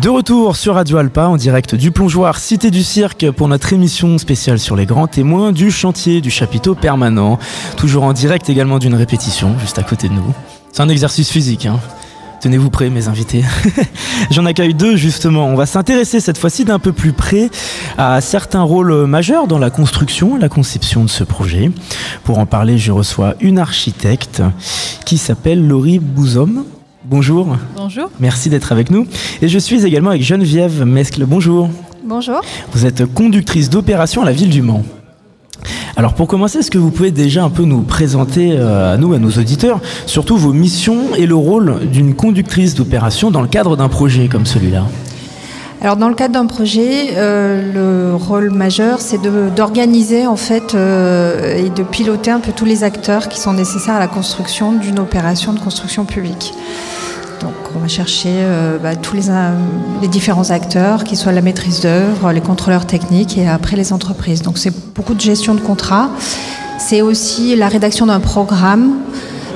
De retour sur Radio Alpa en direct du plongeoir Cité du Cirque pour notre émission spéciale sur les grands témoins du chantier du chapiteau permanent. Toujours en direct également d'une répétition juste à côté de nous. C'est un exercice physique, hein. Tenez-vous prêts, mes invités. J'en accueille deux, justement. On va s'intéresser cette fois-ci d'un peu plus près à certains rôles majeurs dans la construction et la conception de ce projet. Pour en parler, je reçois une architecte qui s'appelle Laurie Bouzom. Bonjour. Bonjour. Merci d'être avec nous. Et je suis également avec Geneviève Mescle. Bonjour. Bonjour. Vous êtes conductrice d'opération à la ville du Mans. Alors pour commencer, est-ce que vous pouvez déjà un peu nous présenter euh, à nous, à nos auditeurs, surtout vos missions et le rôle d'une conductrice d'opération dans le cadre d'un projet comme celui-là? Alors dans le cadre d'un projet, euh, le rôle majeur, c'est d'organiser en fait euh, et de piloter un peu tous les acteurs qui sont nécessaires à la construction d'une opération de construction publique. Donc on va chercher euh, bah, tous les, les, différents acteurs, qu'ils soient la maîtrise d'œuvre, les contrôleurs techniques et après les entreprises. Donc c'est beaucoup de gestion de contrat. C'est aussi la rédaction d'un programme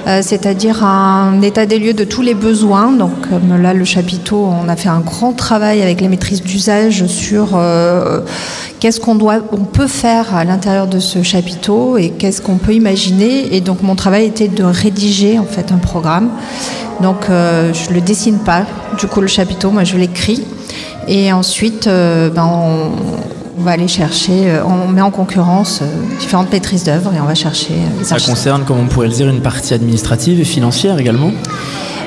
euh, c'est-à-dire un état des lieux de tous les besoins. Donc, comme là, le chapiteau, on a fait un grand travail avec les maîtrises d'usage sur euh, qu'est-ce qu'on doit, peut faire à l'intérieur de ce chapiteau et qu'est-ce qu'on peut imaginer. Et donc, mon travail était de rédiger en fait un programme. Donc, euh, je le dessine pas. Du coup, le chapiteau, moi, je l'écris. Et ensuite, ben, on, on va aller chercher, euh, on met en concurrence euh, différentes maîtrises d'œuvre et on va chercher euh, les Ça concerne, comme on pourrait le dire, une partie administrative et financière également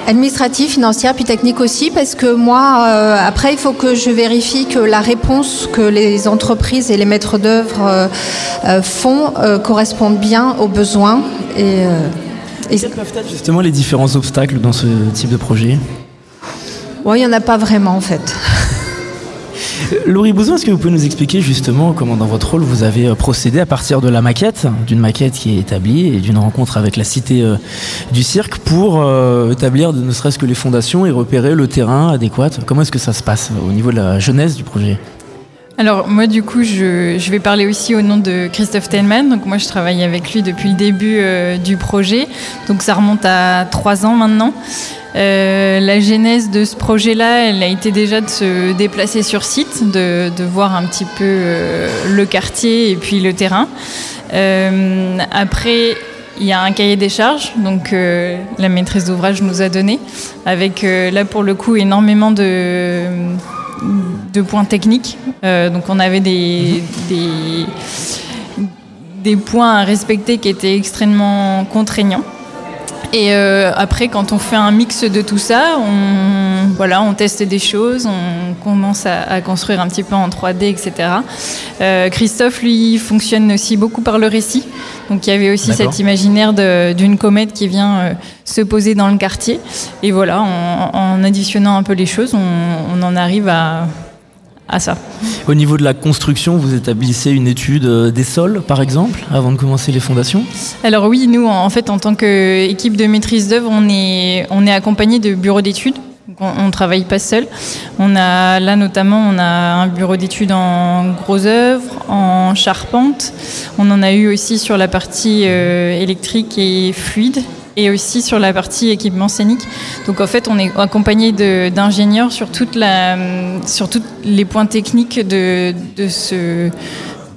Administrative, financière, puis technique aussi, parce que moi, après, il faut que je vérifie que la réponse que les entreprises et les maîtres d'œuvre font correspondent bien aux besoins. Et, et Quels peuvent être justement les différents obstacles dans ce type de projet? Bon, Il n'y en a pas vraiment, en fait. Laurie Bouzon, est-ce que vous pouvez nous expliquer justement comment dans votre rôle vous avez euh, procédé à partir de la maquette, d'une maquette qui est établie et d'une rencontre avec la cité euh, du cirque pour euh, établir ne serait-ce que les fondations et repérer le terrain adéquat? Comment est-ce que ça se passe au niveau de la jeunesse du projet? Alors moi du coup je, vais parler aussi au nom de Christophe Tenman. Donc moi je travaille avec lui depuis le début du projet. Donc ça remonte à trois ans maintenant. Euh, la genèse de ce projet-là, elle a été déjà de se déplacer sur site, de, voir un petit peu euh, le quartier et puis le terrain. Euh, après, il y a un cahier des charges, donc la maîtrise d'ouvrage nous a donné, avec là pour le coup énormément de, de points techniques. donc on avait des, des, des points à respecter qui étaient extrêmement contraignants. Et euh, après, quand on fait un mix de tout ça, on, voilà, on teste des choses, on commence à, construire un petit peu en 3D, etc. Euh, Christophe, lui, fonctionne aussi beaucoup par le récit. Donc il y avait aussi cet imaginaire d'une comète qui vient euh, se poser dans le quartier. Et voilà, en, additionnant un peu les choses, on en arrive à à ça. Au niveau de la construction, vous établissez une étude euh, des sols, par exemple, avant de commencer les fondations? Alors oui, nous, en fait, en tant qu'équipe de maîtrise d'œuvre, on est, on est accompagné de bureaux d'études. On ne travaille pas seul. On a là notamment, on a un bureau d'études en gros œuvres, en charpente. On en a eu aussi sur la partie euh, électrique et fluide et aussi sur la partie équipement scénique. Donc en fait, on est accompagné d'ingénieurs sur, tous les points techniques de, ce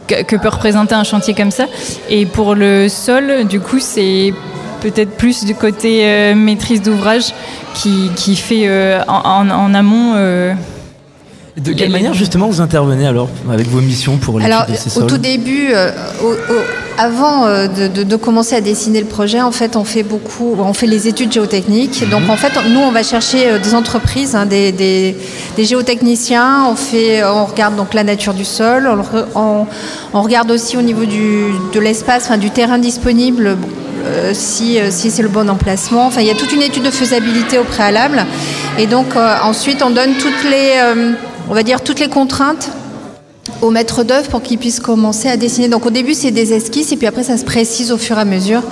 que peut représenter un chantier comme ça. Et pour le sol, du coup, c'est peut-être plus du côté euh, maîtrise d'ouvrage qui, fait euh, en, en, amont. Euh, de quelle manière justement vous intervenez alors avec vos missions pour l'étude de ces sols Au tout début, au, avant euh, de, commencer à dessiner le projet, en fait, on fait beaucoup, on fait les études géotechniques. Mhm. Donc, en fait, nous, on va chercher euh, des entreprises, hein, des, géotechniciens. On fait, on regarde donc la nature du sol. On, regarde aussi au niveau de l'espace, enfin, du terrain disponible. Euh, si, si c'est le bon emplacement. Enfin, il y a toute une étude de faisabilité au préalable. Et donc, ensuite, on donne toutes les, on va dire, toutes les contraintes au maître d'œuvre pour qu'il puisse commencer à dessiner. Donc au début c'est des esquisses et puis après ça se précise au fur et à mesure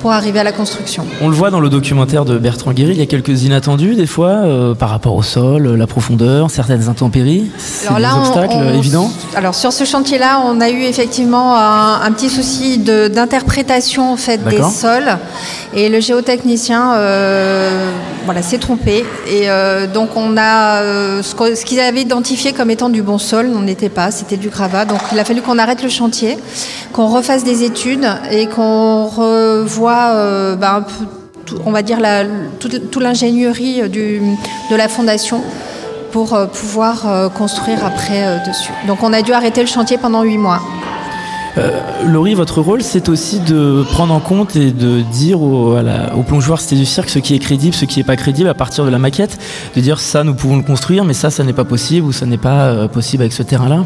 pour arriver à la construction. On le voit dans le documentaire de Bertrand Guéry, il y a quelques inattendus des fois euh, par rapport au sol, la profondeur, certaines intempéries. C'est des obstacles évidents Alors sur ce chantier-là, on a eu effectivement un, petit souci d'interprétation en fait des sols et le géotechnicien euh, voilà, s'est trompé et euh, donc on a ce, ce qu'ils avaient identifié comme étant du bon sol, n'en était pas, c'était du gravat. Donc il a fallu qu'on arrête le chantier, qu'on refasse des études et qu'on revoie euh, tout, on va dire, toute, l'ingénierie de la fondation pour euh, pouvoir euh, construire après dessus. Donc on a dû arrêter le chantier pendant huit mois. Laurie, votre rôle, c'est aussi de prendre en compte et de dire aux, plongeoires C'était du cirque ce qui est crédible, ce qui n'est pas crédible à partir de la maquette, de dire ça, nous pouvons le construire, mais ça, ça n'est pas possible ou ça n'est pas possible avec ce terrain-là.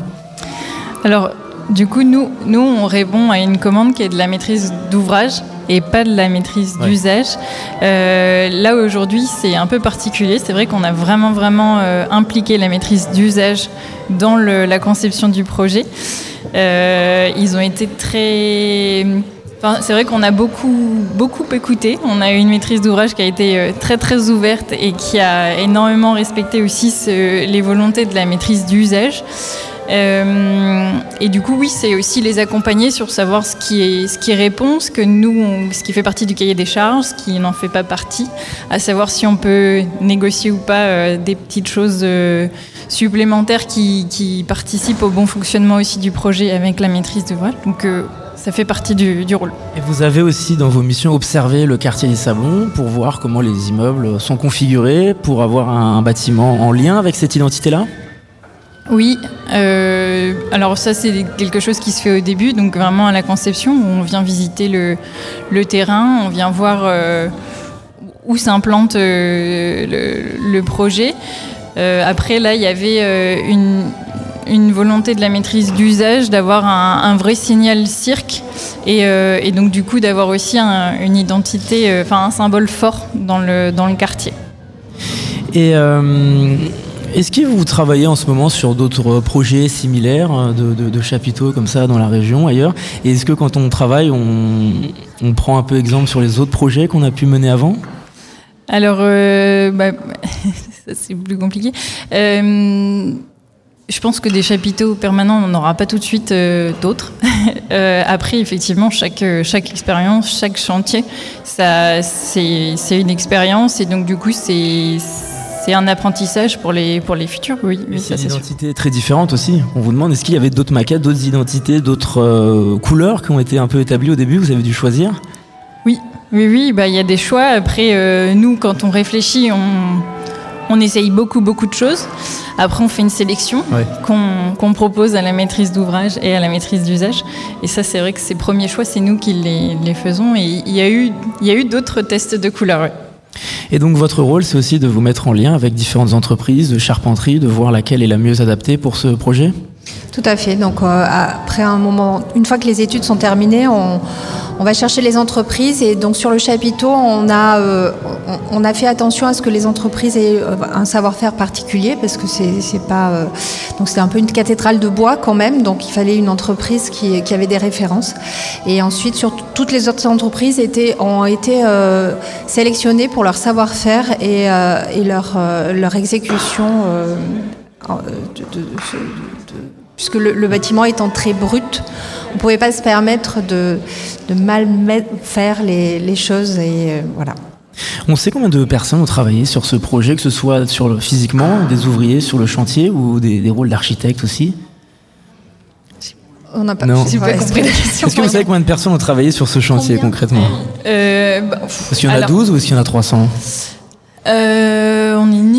Alors, du coup, nous, nous, on répond à une commande qui est de la maîtrise d'ouvrage et pas de la maîtrise d'usage. Euh, là aujourd'hui, c'est un peu particulier. C'est vrai qu'on a vraiment vraiment euh, impliqué la maîtrise d'usage dans la conception du projet. Euh, ils ont été très Enfin, c'est vrai qu'on a beaucoup, beaucoup écouté. On a eu une maîtrise d'ouvrage qui a été très, très ouverte et qui a énormément respecté aussi les volontés de la maîtrise d'usage. Euh, et du coup, oui, c'est aussi les accompagner sur savoir ce qui est, ce qui répond, ce que nous, ce qui fait partie du cahier des charges, ce qui n'en fait pas partie, à savoir si on peut négocier ou pas euh, des petites choses euh, supplémentaires qui, participent au bon fonctionnement aussi du projet avec la maîtrise d'ouvrage. Donc ça fait partie du, rôle. Et vous avez aussi dans vos missions observé le quartier des Sablons pour voir comment les immeubles sont configurés, pour avoir un bâtiment en lien avec cette identité-là? Oui, euh, alors ça c'est quelque chose qui se fait au début, donc vraiment à la conception, où on vient visiter le, terrain, on vient voir euh, où s'implante euh, le, projet. après là, il y avait une, volonté de la maîtrise d'usage d'avoir un, vrai signal cirque et, donc du coup d'avoir aussi une identité, enfin un symbole fort dans le, dans le quartier. Est-ce que vous travaillez en ce moment sur d'autres projets similaires euh, de, chapiteaux comme ça dans la région, ailleurs? Et est-ce que quand on travaille, on, prend un peu exemple sur les autres projets qu'on a pu mener avant? Alors, euh, bah, c'est plus compliqué. Euh, je pense que des chapiteaux permanents, on n'en aura pas tout de suite d'autres. après, effectivement, chaque, chaque expérience, chaque chantier, c'est une expérience et donc du coup, c'est c'est un apprentissage pour les, pour les futurs, oui. c'est une identité très différente aussi. On vous demande, est-ce qu'il y avait d'autres maquettes, d'autres identités, d'autres euh, couleurs qui ont été un peu établies au début Vous avez dû choisir? Oui, oui, oui, bah, il y a des choix. Après, euh, nous, quand on réfléchit, on, on essaye beaucoup, beaucoup de choses. Après, on fait une sélection qu'on propose à la maîtrise d'ouvrage et à la maîtrise d'usage. Et ça, c'est vrai que ces premiers choix, c'est nous qui les, les, faisons. Et il y a eu, eu d'autres tests de couleurs. Et donc votre rôle, c'est aussi de vous mettre en lien avec différentes entreprises de charpenterie, de voir laquelle est la mieux adaptée pour ce projet? Tout à fait. Donc euh, après un moment, une fois que les études sont terminées, on, va chercher les entreprises et donc sur le chapiteau, on a, euh, fait attention à ce que les entreprises aient euh, un savoir-faire particulier parce que c'est pas donc c'est un peu une cathédrale de bois quand même, donc il fallait une entreprise qui, avait des références. Et ensuite, sur toutes les autres entreprises ont été sélectionnées pour leur savoir-faire et, leur exécution. de, puisque le, bâtiment étant très brut, on ne pouvait pas se permettre de, mal faire les, choses et euh, voilà. On sait combien de personnes ont travaillé sur ce projet, que ce soit sur physiquement, des ouvriers sur le chantier ou des, rôles d'architectes aussi? On n'a pas, compris la question. Est-ce que vous savez combien de personnes ont travaillé sur ce chantier concrètement? Euh, bah, Est-ce qu'il y en a 12 ou est-ce qu'il y en a 300 euh,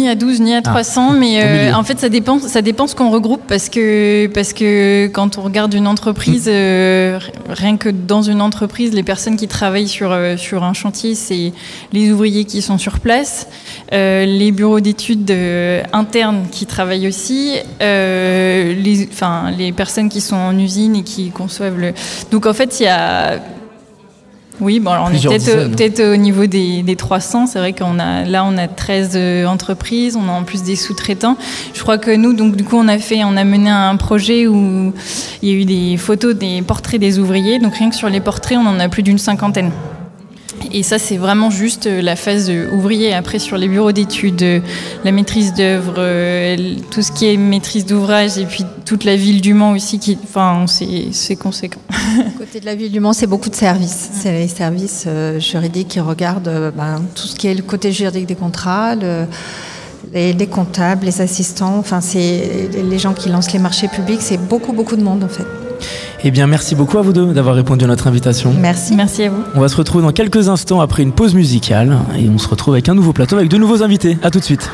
ni à 12 ni à 300, ah, mais euh, en fait ça dépend, ça dépend ce qu'on regroupe parce que, parce que quand on regarde une entreprise, mm. euh, rien que dans une entreprise, les personnes qui travaillent sur, sur un chantier, c'est les ouvriers qui sont sur place, les bureaux d'études internes qui travaillent aussi, les, enfin, les personnes qui sont en usine et qui conçoivent le. Donc en fait il y a Oui, bon, alors on est peut-être au niveau des, des 300. C'est vrai qu'on a là, on a 13 euh, entreprises, on a en plus des sous-traitants. Je crois que nous, donc du coup, on a fait, on a mené un projet où il y a eu des photos, des portraits des ouvriers. Donc rien que sur les portraits, on en a plus d'une cinquantaine. Et ça, c'est vraiment juste euh, la phase ouvrier. Après, sur les bureaux d'études, euh, la maîtrise d'œuvre, euh, tout ce qui est maîtrise d'ouvrage, et puis toute la ville du Mans aussi, qui, enfin, c'est conséquent. Côté de la ville du Mans, c'est beaucoup de services. C'est les services juridiques qui regardent ben, tout ce qui est le côté juridique des contrats, les, les, comptables, les assistants, enfin, c'est les gens qui lancent les marchés publics. C'est beaucoup, beaucoup de monde en fait. Eh bien, merci beaucoup à vous deux d'avoir répondu à notre invitation. Merci. Merci à vous. On va se retrouver dans quelques instants après une pause musicale et on se retrouve avec un nouveau plateau avec de nouveaux invités. À tout de suite.